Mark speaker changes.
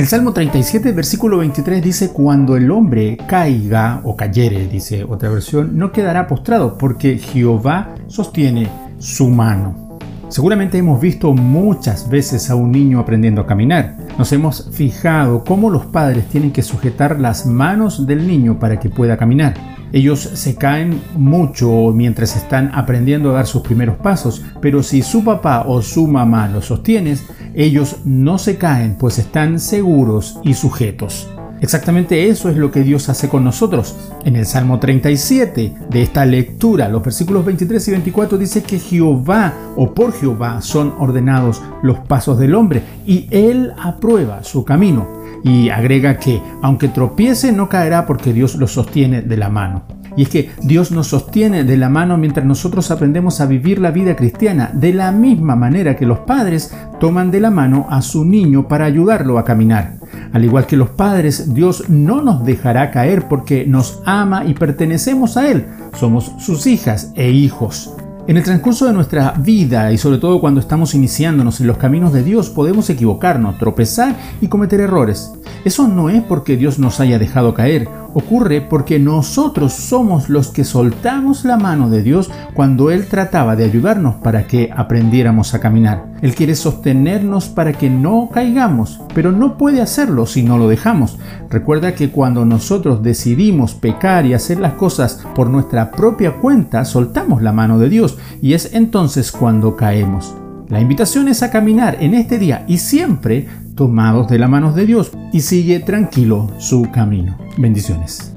Speaker 1: El Salmo 37, versículo 23 dice, cuando el hombre caiga o cayere, dice otra versión, no quedará postrado porque Jehová sostiene su mano. Seguramente hemos visto muchas veces a un niño aprendiendo a caminar. Nos hemos fijado cómo los padres tienen que sujetar las manos del niño para que pueda caminar. Ellos se caen mucho mientras están aprendiendo a dar sus primeros pasos, pero si su papá o su mamá lo sostienen, ellos no se caen, pues están seguros y sujetos. Exactamente eso es lo que Dios hace con nosotros. En el Salmo 37 de esta lectura, los versículos 23 y 24 dice que Jehová o por Jehová son ordenados los pasos del hombre y él aprueba su camino. Y agrega que aunque tropiece no caerá porque Dios lo sostiene de la mano. Y es que Dios nos sostiene de la mano mientras nosotros aprendemos a vivir la vida cristiana de la misma manera que los padres toman de la mano a su niño para ayudarlo a caminar. Al igual que los padres, Dios no nos dejará caer porque nos ama y pertenecemos a Él. Somos sus hijas e hijos. En el transcurso de nuestra vida y sobre todo cuando estamos iniciándonos en los caminos de Dios podemos equivocarnos, tropezar y cometer errores. Eso no es porque Dios nos haya dejado caer, ocurre porque nosotros somos los que soltamos la mano de Dios cuando Él trataba de ayudarnos para que aprendiéramos a caminar. Él quiere sostenernos para que no caigamos, pero no puede hacerlo si no lo dejamos. Recuerda que cuando nosotros decidimos pecar y hacer las cosas por nuestra propia cuenta, soltamos la mano de Dios y es entonces cuando caemos. La invitación es a caminar en este día y siempre tomados de la mano de Dios y sigue tranquilo su camino. Bendiciones.